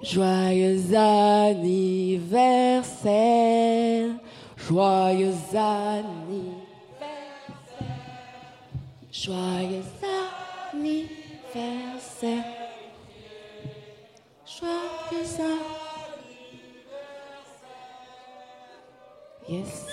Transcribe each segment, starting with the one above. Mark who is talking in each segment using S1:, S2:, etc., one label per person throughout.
S1: Joyeux anniversaire, joyeux anniversaire, joyeux anniversaire, joyeux anniversaire. Yes,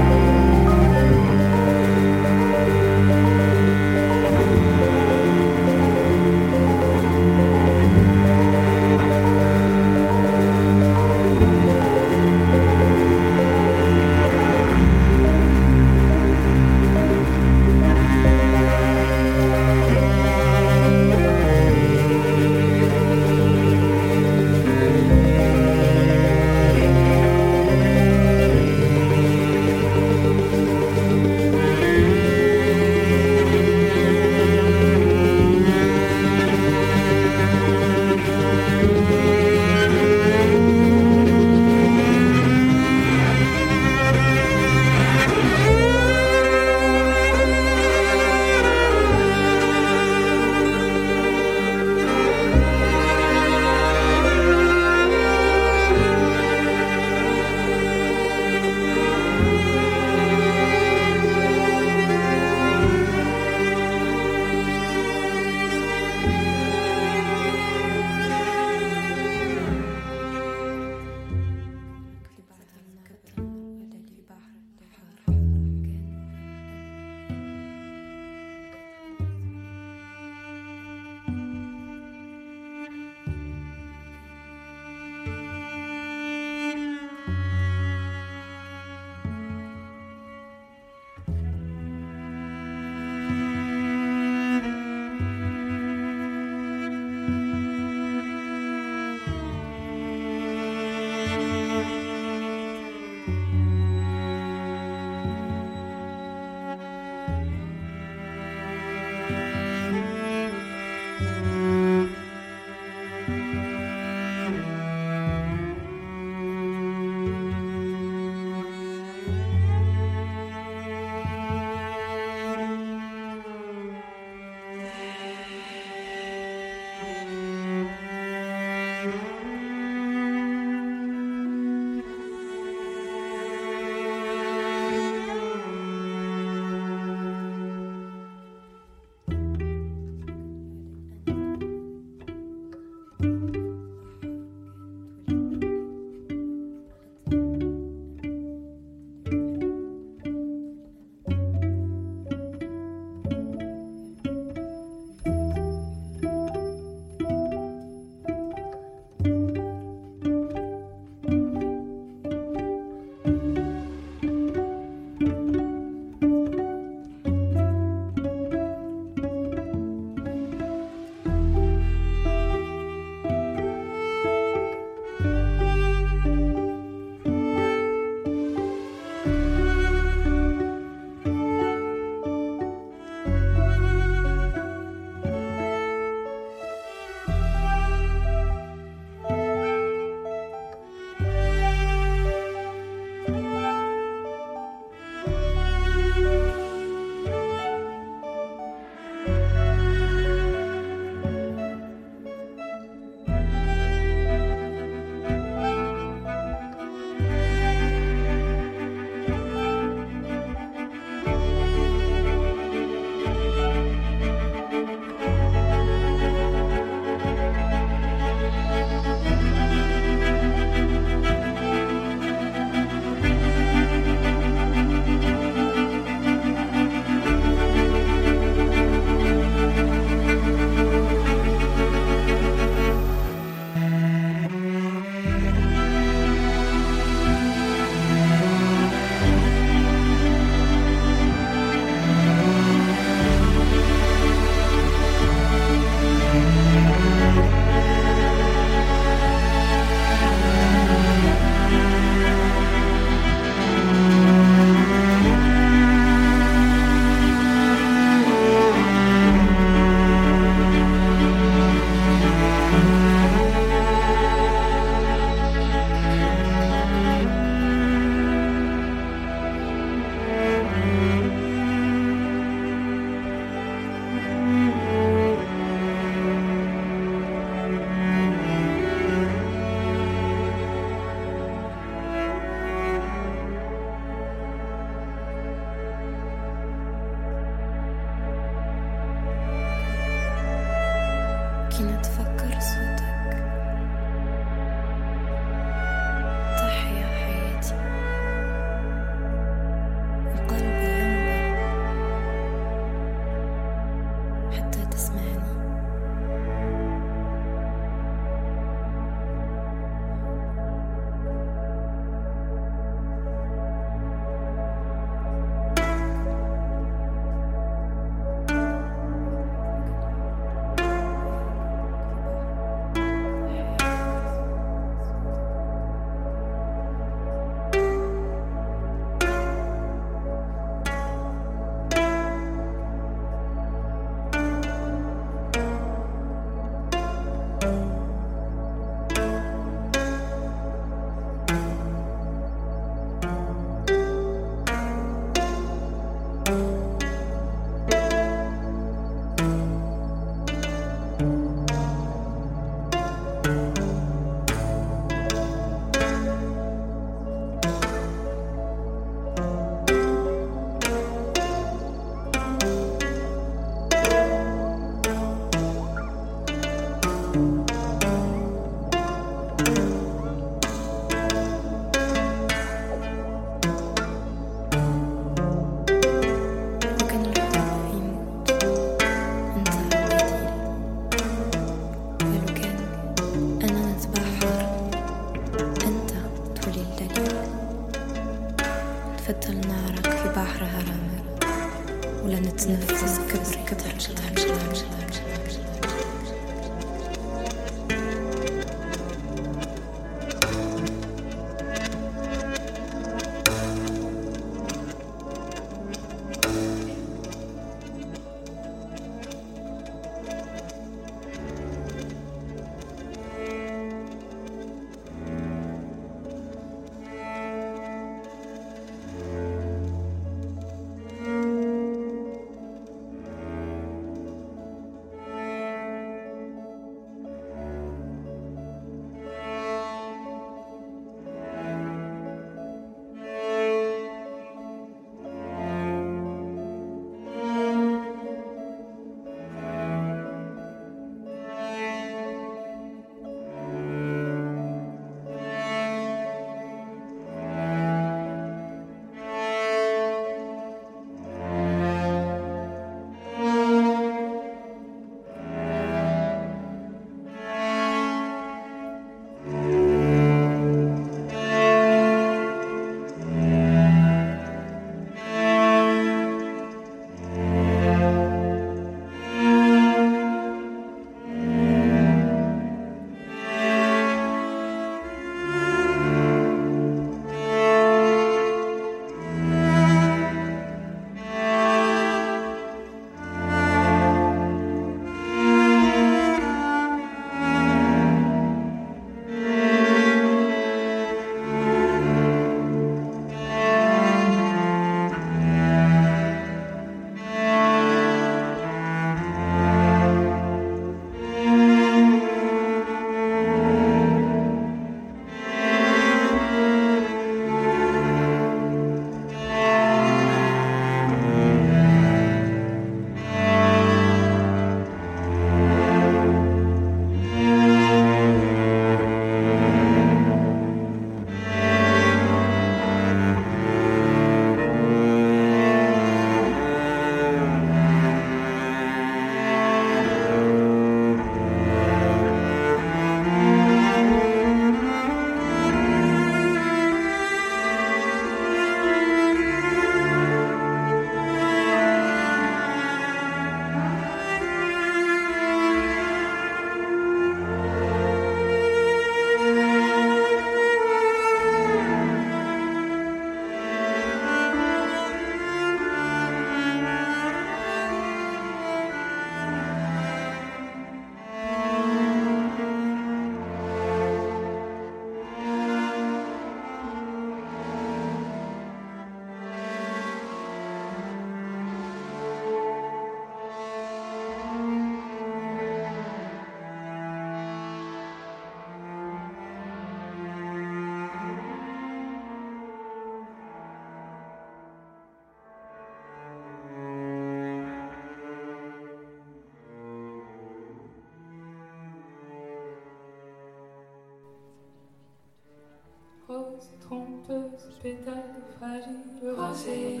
S2: Rose trompeuse, pétale fragile, rosée.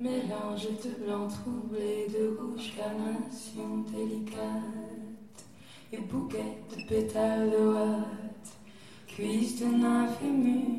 S2: Mélange de blanc troublé, de rouge carnation délicate. Et bouquet de pétales de ouate, cuisse de nymphe émue,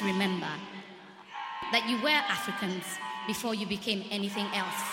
S3: always remember that you were Africans before you became anything else.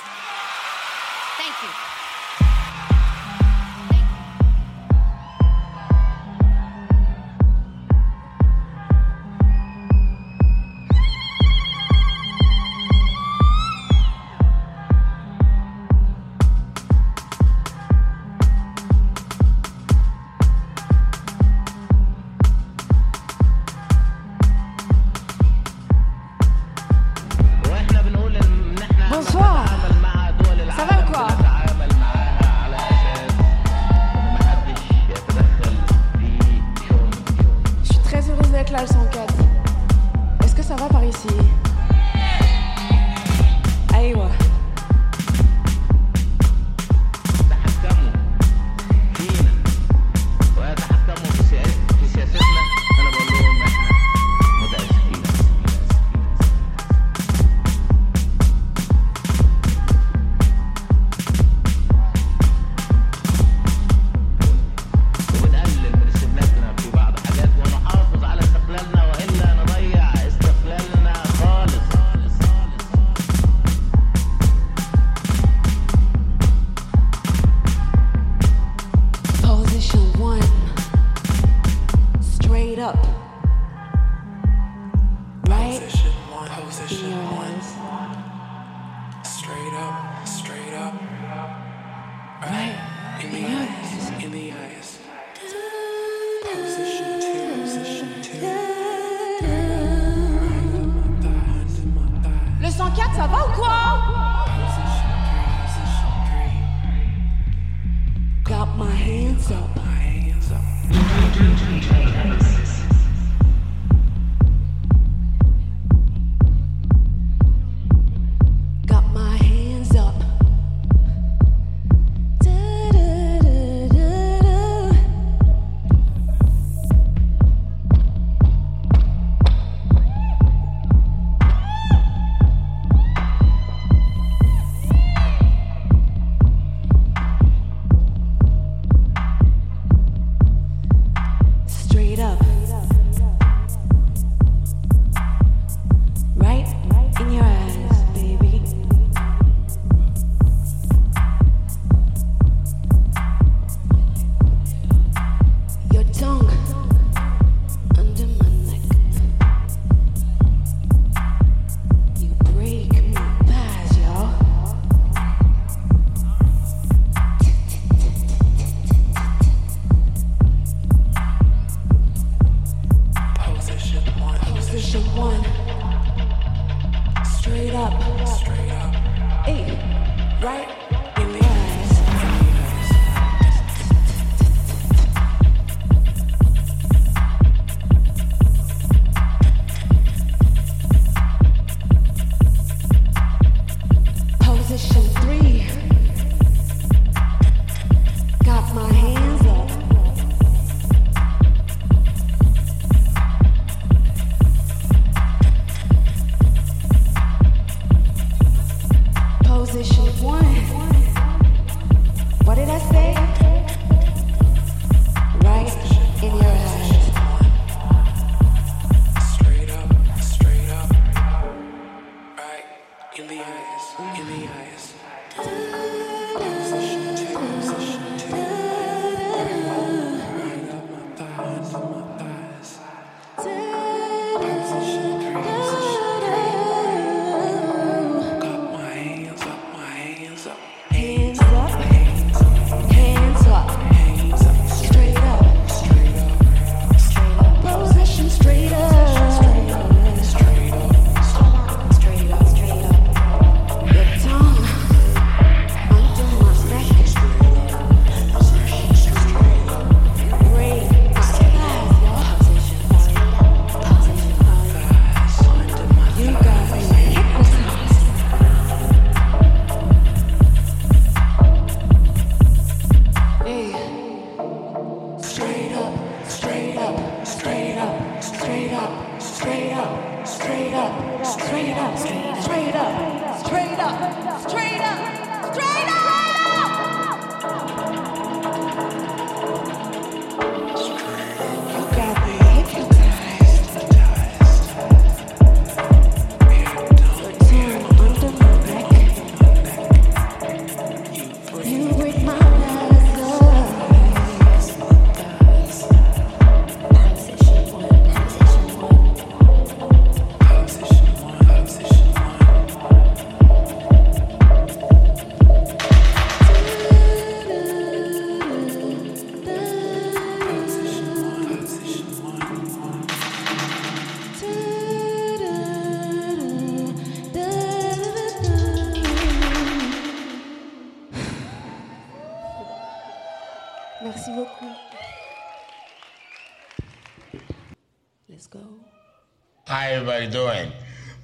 S4: Everybody doing?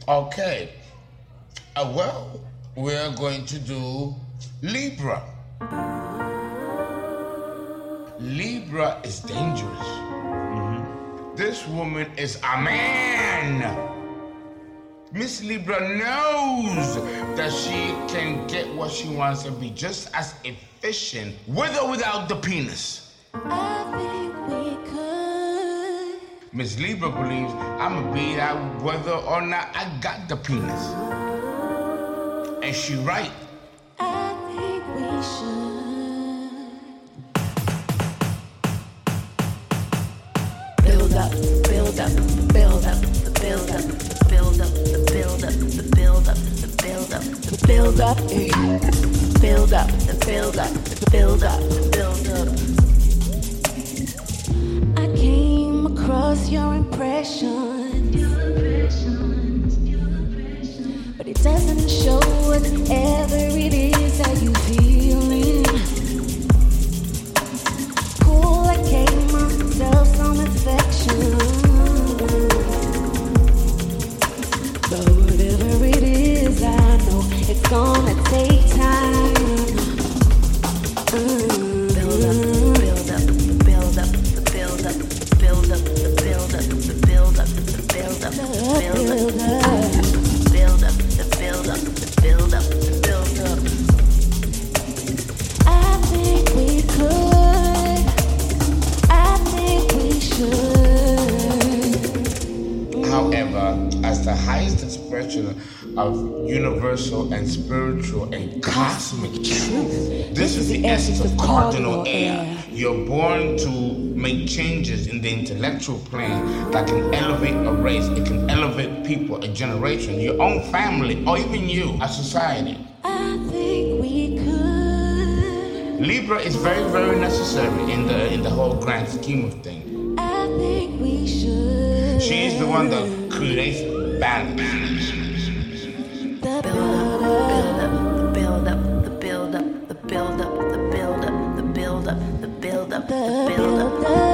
S4: Okay. Uh, well, we're going to do Libra. Libra is dangerous. This woman is a man. Miss Libra knows that she can get what she wants and be just as efficient with or without the penis. Miss Libra believes I'ma be that whether or not I got the penis. And she right.
S5: I think we should.
S6: Build up, build up, build up, the build up, the build up, the build up, the build up, the build up, the build up, eh. build up, the build up, the build up, the build up.
S5: was your impression? Your your. But it doesn't show whatever it is.
S4: Universal and spiritual and cosmic truth, this is the essence of cardinal air. You're born to make changes in the intellectual plane that can elevate a race, it can elevate people, a generation, your own family, or even you, a society.
S5: I think we could.
S4: Libra is very, very necessary in the in the whole grand scheme of things.
S5: I think we should.
S4: She is the one that creates balance.
S5: The
S6: up, build.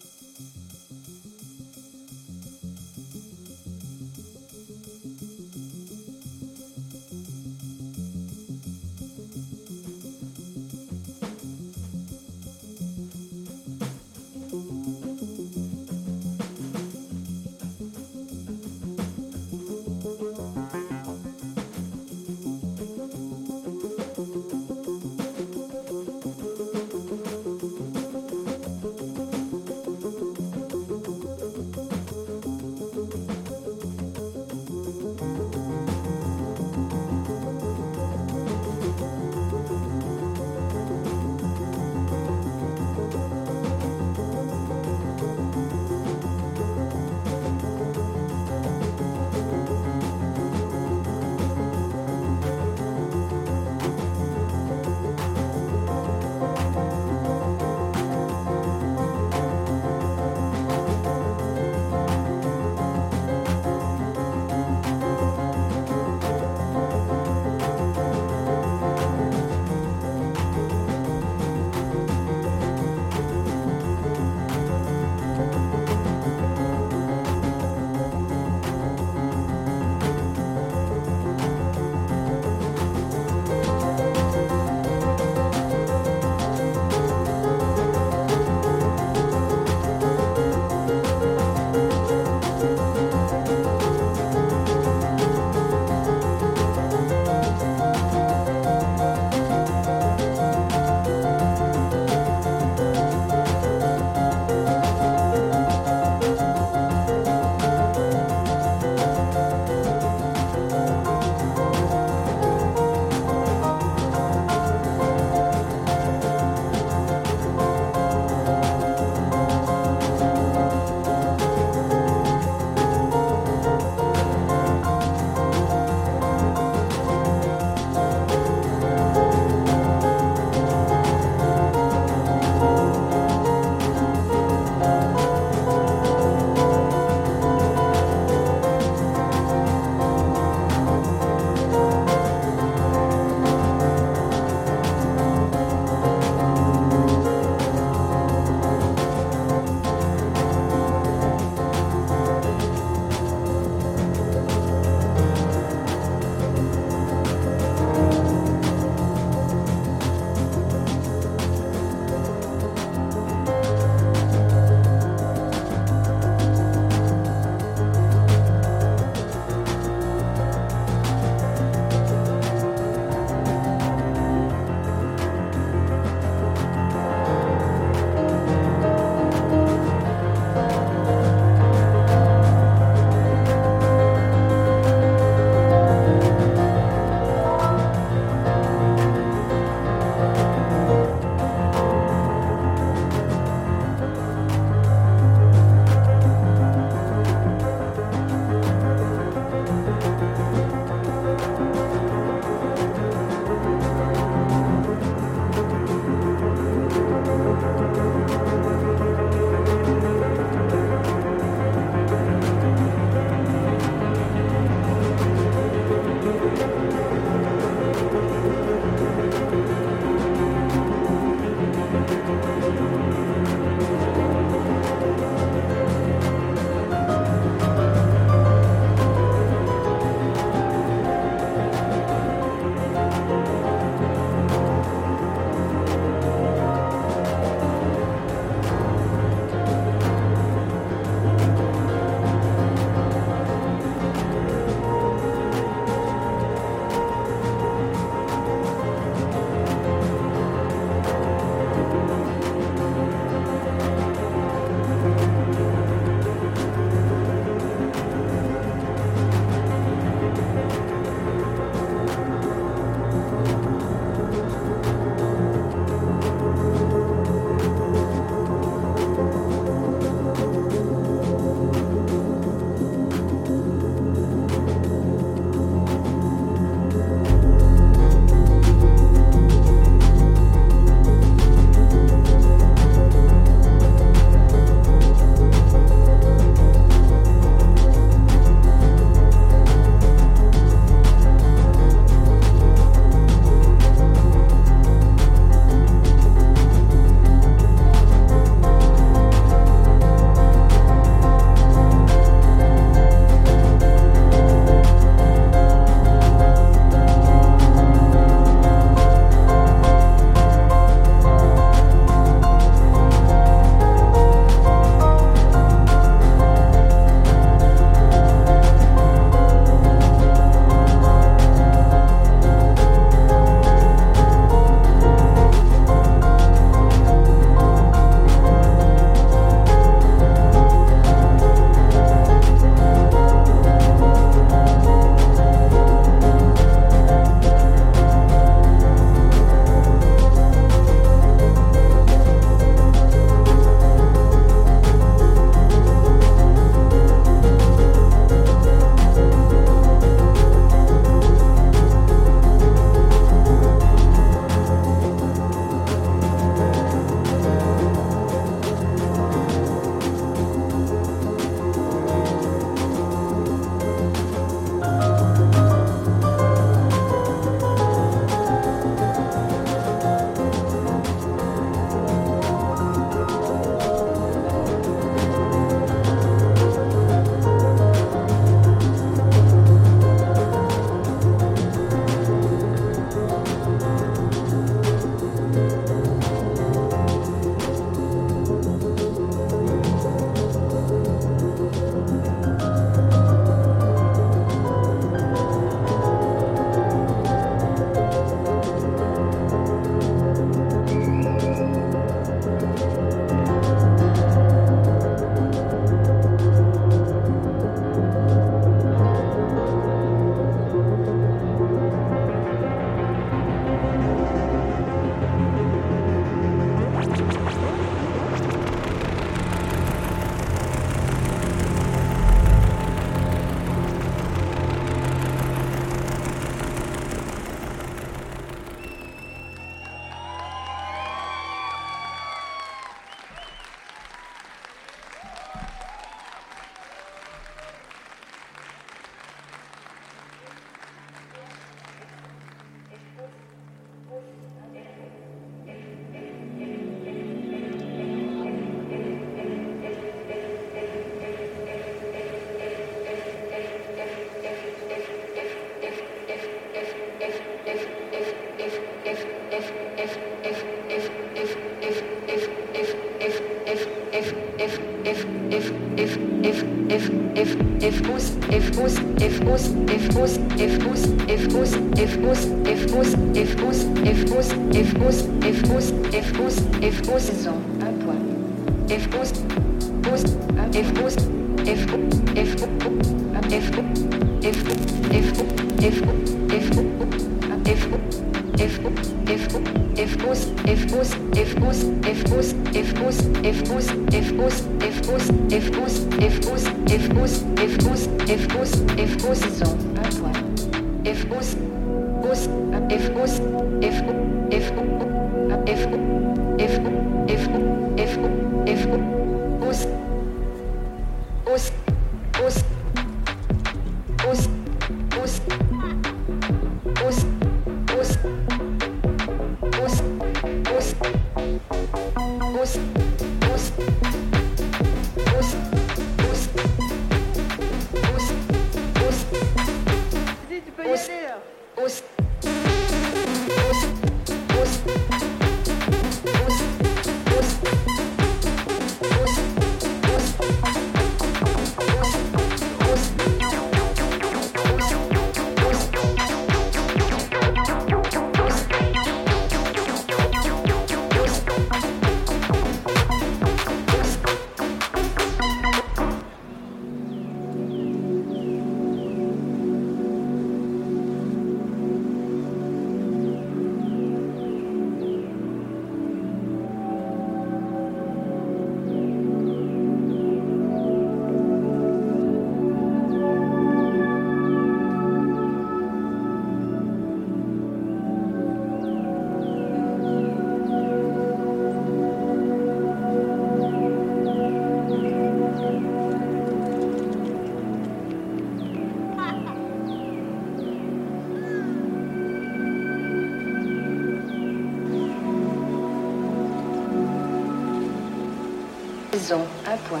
S6: maison, à point.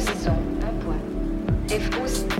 S6: Maison, à point.